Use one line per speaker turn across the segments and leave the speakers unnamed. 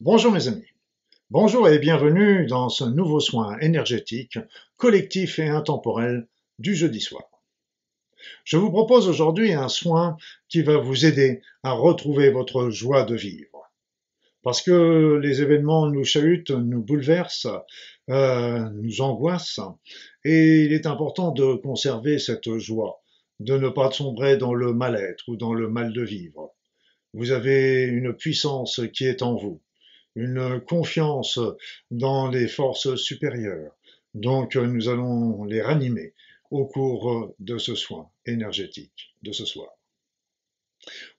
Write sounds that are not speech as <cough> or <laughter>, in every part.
Bonjour mes amis. Bonjour et bienvenue dans ce nouveau soin énergétique, collectif et intemporel du jeudi soir. Je vous propose aujourd'hui un soin qui va vous aider à retrouver votre joie de vivre. Parce que les événements nous chahutent, nous bouleversent, euh, nous angoissent, et il est important de conserver cette joie, de ne pas sombrer dans le mal-être ou dans le mal de vivre. Vous avez une puissance qui est en vous une confiance dans les forces supérieures. Donc nous allons les ranimer au cours de ce soin énergétique de ce soir.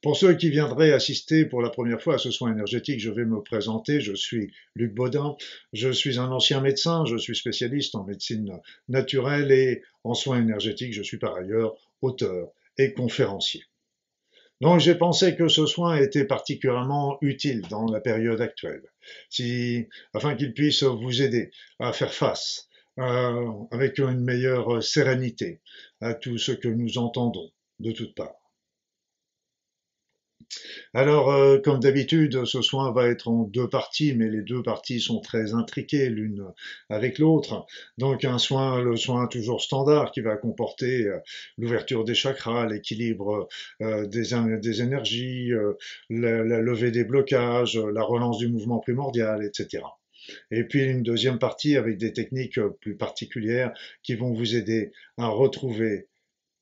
Pour ceux qui viendraient assister pour la première fois à ce soin énergétique, je vais me présenter. Je suis Luc Baudin. Je suis un ancien médecin. Je suis spécialiste en médecine naturelle et en soins énergétiques. Je suis par ailleurs auteur et conférencier. Donc j'ai pensé que ce soin était particulièrement utile dans la période actuelle, afin qu'il puisse vous aider à faire face euh, avec une meilleure sérénité à tout ce que nous entendons de toutes parts. Alors, euh, comme d'habitude, ce soin va être en deux parties, mais les deux parties sont très intriquées l'une avec l'autre. Donc, un soin, le soin toujours standard, qui va comporter euh, l'ouverture des chakras, l'équilibre euh, des, énergies, la, la levée des blocages, la relance du mouvement primordial, etc. Et puis une deuxième partie avec des techniques plus particulières qui vont vous aider à retrouver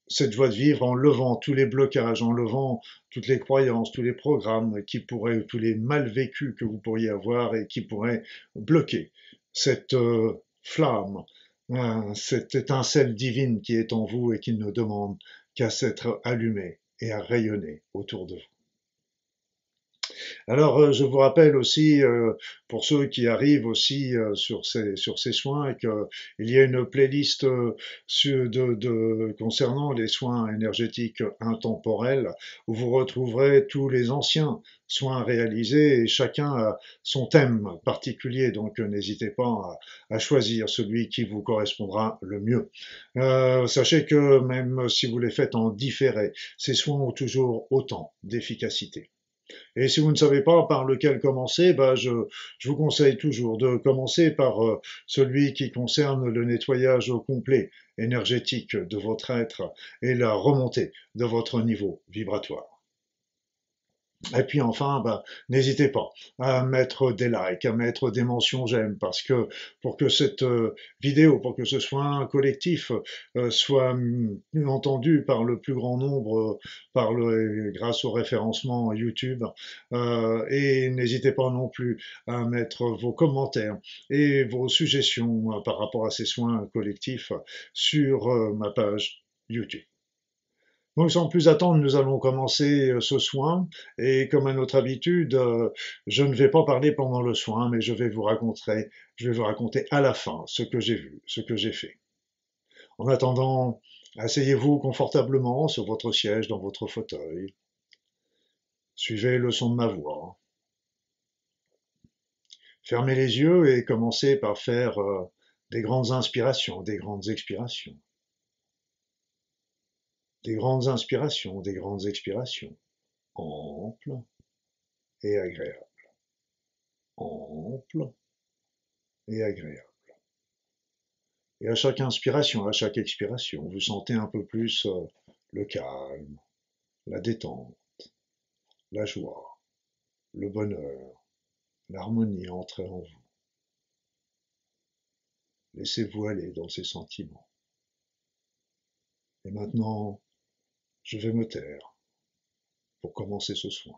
cette joie de vivre en levant tous les blocages, en levant toutes les croyances, tous les programmes qui pourraient, tous les mal vécus que vous pourriez avoir et qui pourraient bloquer cette euh, flamme, hein, cette étincelle divine qui est en vous et qui ne demande qu'à s'être allumée et à rayonner autour de vous. Alors, euh, je vous rappelle aussi, euh, pour ceux qui arrivent aussi euh, sur, ces, soins, qu'il y a une playlist concernant les soins énergétiques intemporels, où vous retrouverez tous les anciens soins réalisés et chacun a son thème particulier, donc n'hésitez pas à, choisir celui qui vous correspondra le mieux. sachez que même si vous les faites en différé, ces soins ont toujours autant d'efficacité. Et si vous ne savez pas par lequel commencer, bah je, vous conseille toujours de commencer par euh, celui qui concerne le nettoyage complet énergétique de votre être et la remontée de votre niveau vibratoire. Et puis enfin, bah, n'hésitez pas à mettre des likes, à mettre des mentions j'aime, parce que pour que cette euh, vidéo, pour que ce soit un collectif, euh, soit entendu par le plus grand nombre, par le, grâce au référencement YouTube. Euh, et n'hésitez pas non plus à mettre vos commentaires et vos suggestions par rapport à ces soins collectifs sur ma page YouTube. Donc sans plus attendre, nous allons commencer euh, ce soin. Et comme à notre habitude, euh, je ne vais pas parler pendant le soin, mais je vais vous raconter, je vais vous raconter à la fin ce que j'ai vu, ce que j'ai fait. En attendant, asseyez-vous confortablement sur votre siège, dans votre fauteuil. Suivez le son de ma voix. Fermez les yeux et commencez par faire euh, des grandes inspirations, des grandes expirations des grandes inspirations, des grandes expirations, amples et agréables, amples et agréables. Et à chaque inspiration, à chaque expiration, vous sentez un peu plus euh, le calme, la détente, la joie, le bonheur, l'harmonie entrer en vous. Laissez-vous aller dans ces sentiments. Et maintenant, je vais me taire pour commencer ce soin.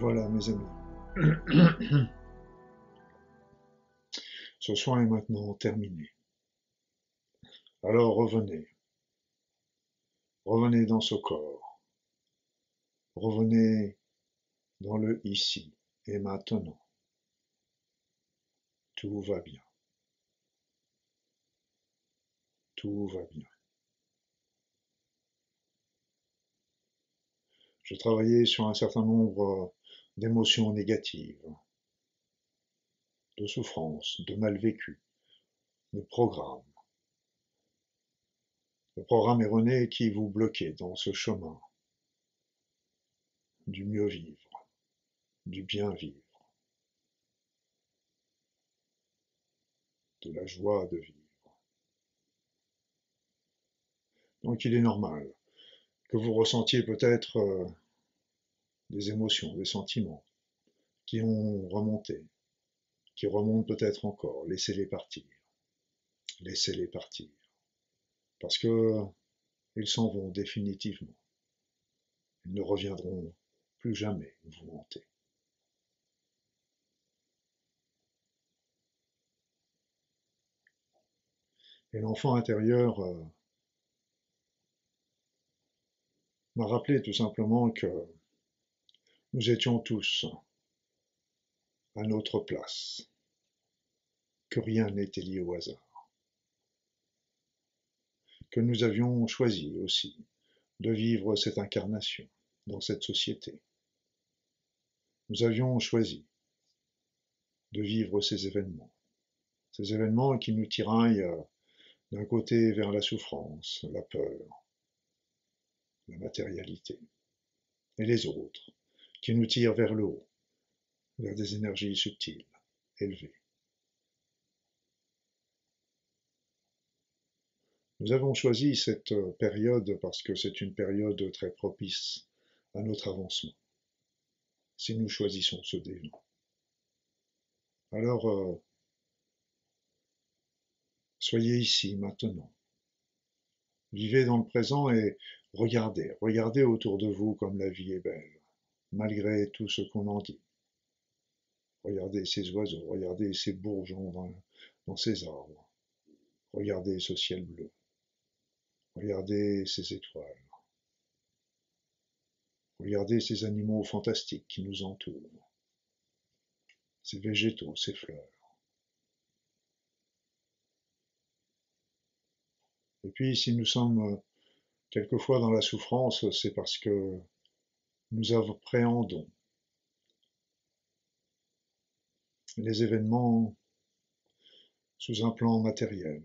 Voilà, mes amis. <coughs> Ce soin est maintenant terminé. Alors revenez. Revenez dans ce corps. Revenez dans le ici et maintenant. Tout va bien. Tout va bien. J'ai travaillé sur un certain nombre d'émotions négatives, de souffrances, de mal vécu, de programmes. Le programme erroné qui vous bloquait dans ce chemin du mieux vivre, du bien vivre, de la joie de vivre. Donc il est normal que vous ressentiez peut-être euh, des émotions, des sentiments qui ont remonté, qui remontent peut-être encore. Laissez-les partir. Laissez-les partir. Parce que ils s'en vont définitivement. Ils ne reviendront plus jamais vous hanter. Et l'enfant intérieur euh, m'a rappelé tout simplement que nous étions tous à notre place, que rien n'était lié au hasard, que nous avions choisi aussi de vivre cette incarnation dans cette société. Nous avions choisi de vivre ces événements, ces événements qui nous tiraillent d'un côté vers la souffrance, la peur, la matérialité, et les autres qui nous tire vers le haut, vers des énergies subtiles, élevées. Nous avons choisi cette période parce que c'est une période très propice à notre avancement, si nous choisissons ce dénouement. Alors, euh, soyez ici maintenant. Vivez dans le présent et regardez, regardez autour de vous comme la vie est belle malgré tout ce qu'on en dit. Regardez ces oiseaux, regardez ces bourgeons dans, ces arbres, regardez ce ciel bleu, regardez ces étoiles, regardez ces animaux fantastiques qui nous entourent, ces végétaux, ces fleurs. Et puis, si nous sommes euh, quelquefois dans la souffrance, c'est parce que nous appréhendons les événements sous un plan matériel,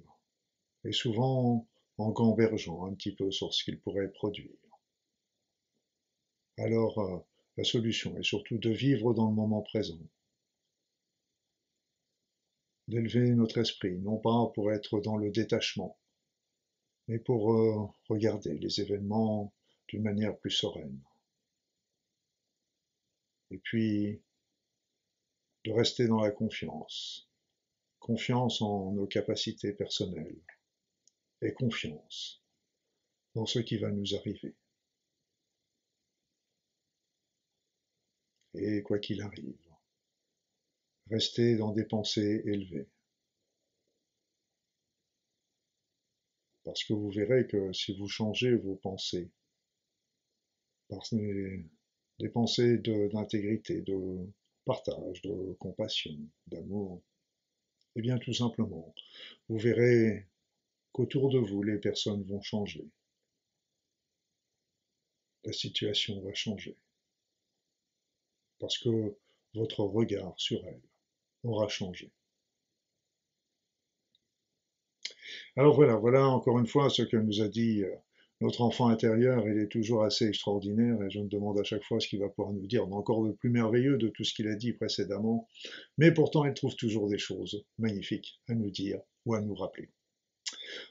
et souvent en convergeant un petit peu sur ce qu'ils pourraient produire. Alors, euh, la solution est surtout de vivre dans le moment présent, d'élever notre esprit, non pas pour être dans le détachement, mais pour euh, regarder les événements d'une manière plus sereine. Et puis, de rester dans la confiance, confiance en nos capacités personnelles et confiance dans ce qui va nous arriver. Et quoi qu'il arrive, rester dans des pensées élevées. Parce que vous verrez que si vous changez vos pensées par pensées d'intégrité, de, partage, de compassion, d'amour, eh bien tout simplement, vous verrez qu'autour de vous, les personnes vont changer. La situation va changer. Parce que votre regard sur elle aura changé. Alors voilà, voilà encore une fois ce que nous a dit euh, notre enfant intérieur, il est toujours assez extraordinaire et je me demande à chaque fois ce qu'il va pouvoir nous dire encore de plus merveilleux de tout ce qu'il a dit précédemment. Mais pourtant, il trouve toujours des choses magnifiques à nous dire ou à nous rappeler.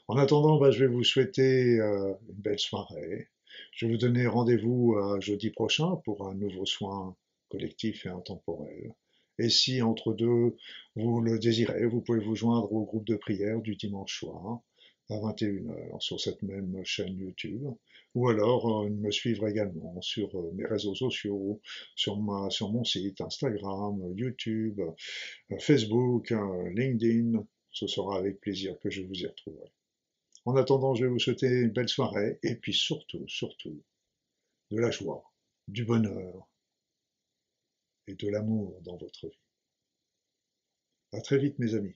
En attendant, bah, je vais vous souhaiter euh, une belle soirée. Je vais vous donner rendez-vous à jeudi prochain pour un nouveau soin collectif et intemporel. Et si entre deux, vous le désirez, vous pouvez vous joindre au groupe de prière du dimanche soir à 21h sur cette même chaîne YouTube, ou alors euh, me suivre également sur euh, mes réseaux sociaux, sur, mon site Instagram, YouTube, euh, Facebook, LinkedIn. Ce sera avec plaisir que je vous y retrouverai. En attendant, je vais vous souhaiter une belle soirée et puis surtout, surtout, de la joie, du bonheur et de l'amour dans votre vie. À très vite, mes amis.